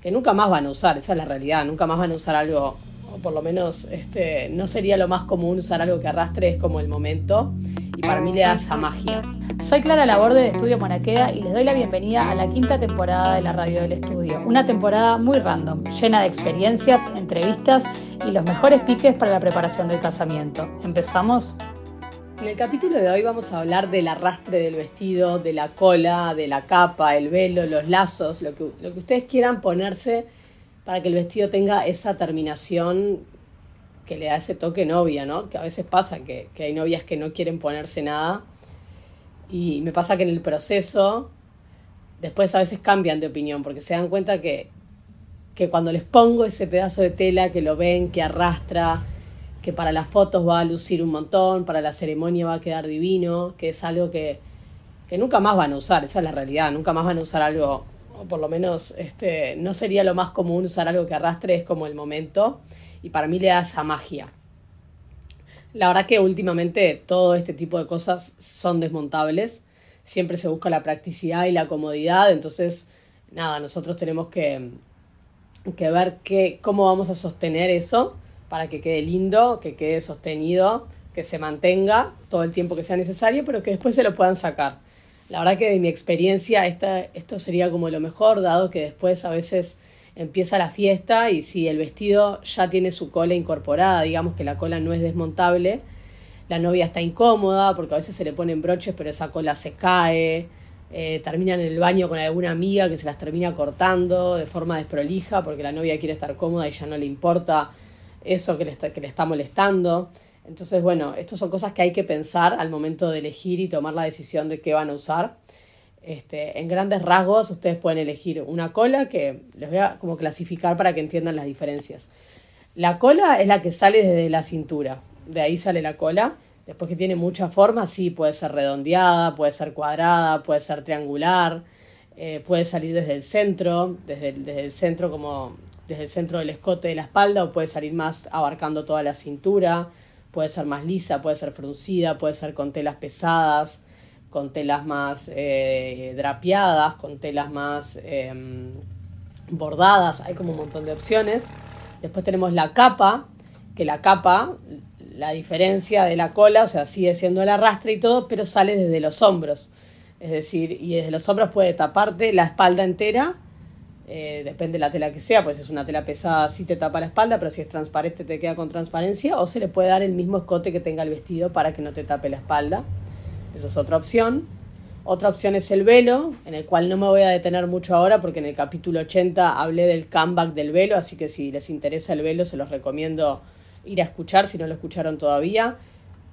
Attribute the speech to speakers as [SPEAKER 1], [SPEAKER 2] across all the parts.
[SPEAKER 1] que nunca más van a usar, esa es la realidad, nunca más van a usar algo, o por lo menos este, no sería lo más común usar algo que arrastre, es como el momento, y para mí le da esa magia.
[SPEAKER 2] Soy Clara Laborde de Estudio Monaqueda y les doy la bienvenida a la quinta temporada de la Radio del Estudio. Una temporada muy random, llena de experiencias, entrevistas y los mejores piques para la preparación del casamiento. ¿Empezamos?
[SPEAKER 1] En el capítulo de hoy vamos a hablar del arrastre del vestido, de la cola, de la capa, el velo, los lazos, lo que, ustedes quieran ponerse para que el vestido tenga esa terminación que le da ese toque novia, ¿no? Que a veces pasa que, que hay novias que no quieren ponerse nada y me pasa que en el proceso después a veces cambian de opinión porque se dan cuenta que, que cuando les pongo ese pedazo de tela, que lo ven, que arrastra, que para las fotos va a lucir un montón, para la ceremonia va a quedar divino, que es algo que, que nunca más van a usar, esa es la realidad, nunca más van a usar algo, o por lo menos este, no sería lo más común usar algo que arrastre, es como el momento, y para mí le da esa magia. La verdad que últimamente todo este tipo de cosas son desmontables. Siempre se busca la practicidad y la comodidad. Entonces, nada, nosotros tenemos que, que ver qué, cómo vamos a sostener eso para que quede lindo, que quede sostenido, que se mantenga todo el tiempo que sea necesario, pero que después se lo puedan sacar. La verdad que de mi experiencia esta, esto sería como lo mejor, dado que después a veces empieza la fiesta y si el vestido ya tiene su cola incorporada, digamos que la cola no es desmontable, la novia está incómoda porque a veces se le ponen broches pero esa cola se cae, eh, terminan en el baño con alguna amiga que se las termina cortando de forma desprolija porque la novia quiere estar cómoda y ya no le importa eso que le está, que le está molestando. Entonces, bueno, estas son cosas que hay que pensar al momento de elegir y tomar la decisión de qué van a usar. Este, en grandes rasgos, ustedes pueden elegir una cola que les voy a como clasificar para que entiendan las diferencias. La cola es la que sale desde la cintura, de ahí sale la cola. Después que tiene muchas formas, sí, puede ser redondeada, puede ser cuadrada, puede ser triangular, eh, puede salir desde el centro, desde desde el centro como desde el centro del escote de la espalda o puede salir más abarcando toda la cintura, puede ser más lisa, puede ser fruncida, puede ser con telas pesadas, con telas más eh, drapeadas, con telas más em, bordadas, hay como un montón de opciones. Después tenemos la capa, que la capa, la diferencia de la cola, o sea, sigue siendo el arrastre y todo, pero sale desde los hombros. Es decir, y desde los hombros puede taparte la espalda entera, eh, depende de la tela que sea, pues si es una tela pesada sí te tapa la espalda, pero si es transparente te queda con transparencia, o se le puede dar el mismo escote que tenga el vestido para que no te tape la espalda. Eso es otra opción. Otra opción es el velo, en el cual no me voy a detener mucho ahora porque en el capítulo 80 hablé del comeback del velo, así que si les interesa el velo se los recomiendo ir a escuchar si no lo escucharon todavía.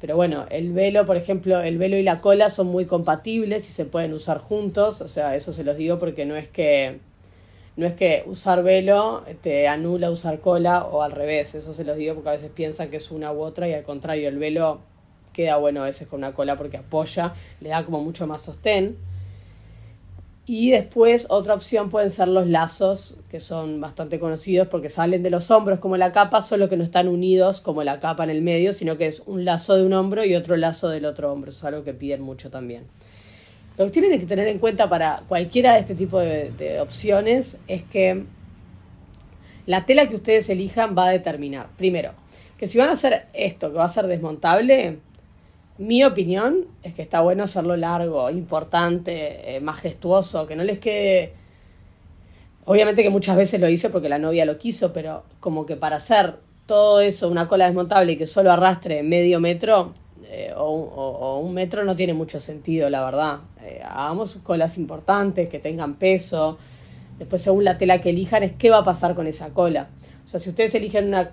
[SPEAKER 1] Pero bueno, el velo, por ejemplo, el velo y la cola son muy compatibles y se pueden usar juntos, o sea, eso se los digo porque no es que no es que usar velo te anula usar cola o al revés, eso se los digo porque a veces piensan que es una u otra y al contrario, el velo queda bueno a veces con una cola porque apoya, le da como mucho más sostén. Y después otra opción pueden ser los lazos, que son bastante conocidos porque salen de los hombros como la capa, solo que no están unidos como la capa en el medio, sino que es un lazo de un hombro y otro lazo del otro hombro. Eso es algo que piden mucho también. Lo que tienen que tener en cuenta para cualquiera de este tipo de, opciones es que la tela que ustedes elijan va a determinar, primero, que si van a hacer esto, que va a ser desmontable, mi opinión es que está bueno hacerlo largo, importante, eh, majestuoso, que no les quede... Obviamente que muchas veces lo hice porque la novia lo quiso, pero como que para hacer todo eso, una cola desmontable y que solo arrastre medio metro eh, o, un metro no tiene mucho sentido, la verdad. Eh, hagamos colas importantes, que tengan peso. Después, según la tela que elijan, es qué va a pasar con esa cola. O sea, si ustedes eligen una,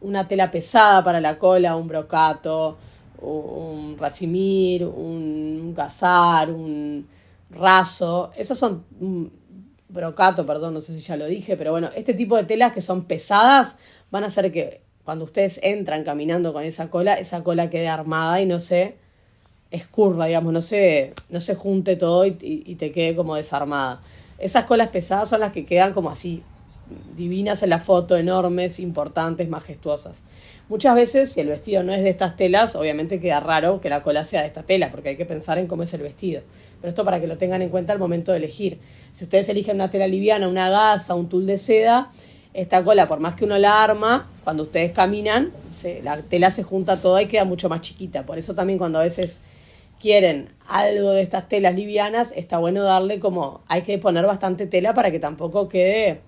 [SPEAKER 1] una tela pesada para la cola, un brocato, un racimir, un gazar, un raso. Esos son brocato, perdón, no sé si ya lo dije, pero bueno, este tipo de telas que son pesadas van a hacer que cuando ustedes entran caminando con esa cola, esa cola quede armada y no se escurra, digamos, no se, no se junte todo y, y te quede como desarmada. Esas colas pesadas son las que quedan como así, divinas en la foto, enormes, importantes, majestuosas. Muchas veces, si el vestido no es de estas telas, obviamente queda raro que la cola sea de esta tela, porque hay que pensar en cómo es el vestido. Pero esto para que lo tengan en cuenta al momento de elegir. Si ustedes eligen una tela liviana, una gasa, un tul de seda, esta cola, por más que uno la arma, cuando ustedes caminan, la tela se junta toda y queda mucho más chiquita. Por eso también cuando a veces quieren algo de estas telas livianas, está bueno darle como, hay que poner bastante tela para que tampoco quede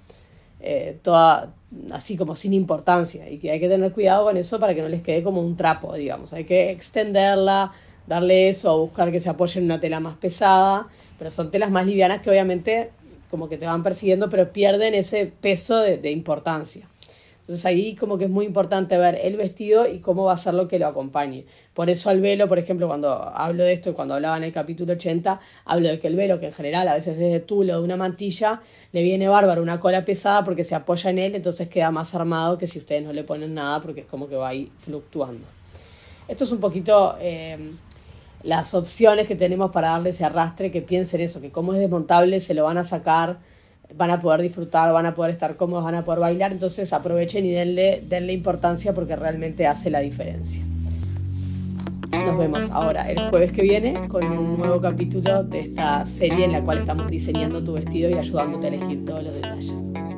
[SPEAKER 1] eh, toda así como sin importancia y que hay que tener cuidado con eso para que no les quede como un trapo, digamos. Hay que extenderla, darle eso o buscar que se apoye en una tela más pesada, pero son telas más livianas que obviamente como que te van persiguiendo, pero pierden ese peso de importancia. Entonces ahí como que es muy importante ver el vestido y cómo va a ser lo que lo acompañe. Por eso al velo, por ejemplo, cuando hablo de esto y cuando hablaba en el capítulo 80, hablo de que el velo, que en general a veces es de tulo de una mantilla, le viene bárbaro una cola pesada porque se apoya en él, entonces queda más armado que si ustedes no le ponen nada porque es como que va ahí fluctuando. Esto es un poquito eh, las opciones que tenemos para darle ese arrastre, que piensen eso, que como es desmontable se lo van a sacar van a poder disfrutar, van a poder estar cómodos, van a poder bailar, entonces aprovechen y denle, denle importancia porque realmente hace la diferencia. Nos vemos ahora el jueves que viene con un nuevo capítulo de esta serie en la cual estamos diseñando tu vestido y ayudándote a elegir todos los detalles.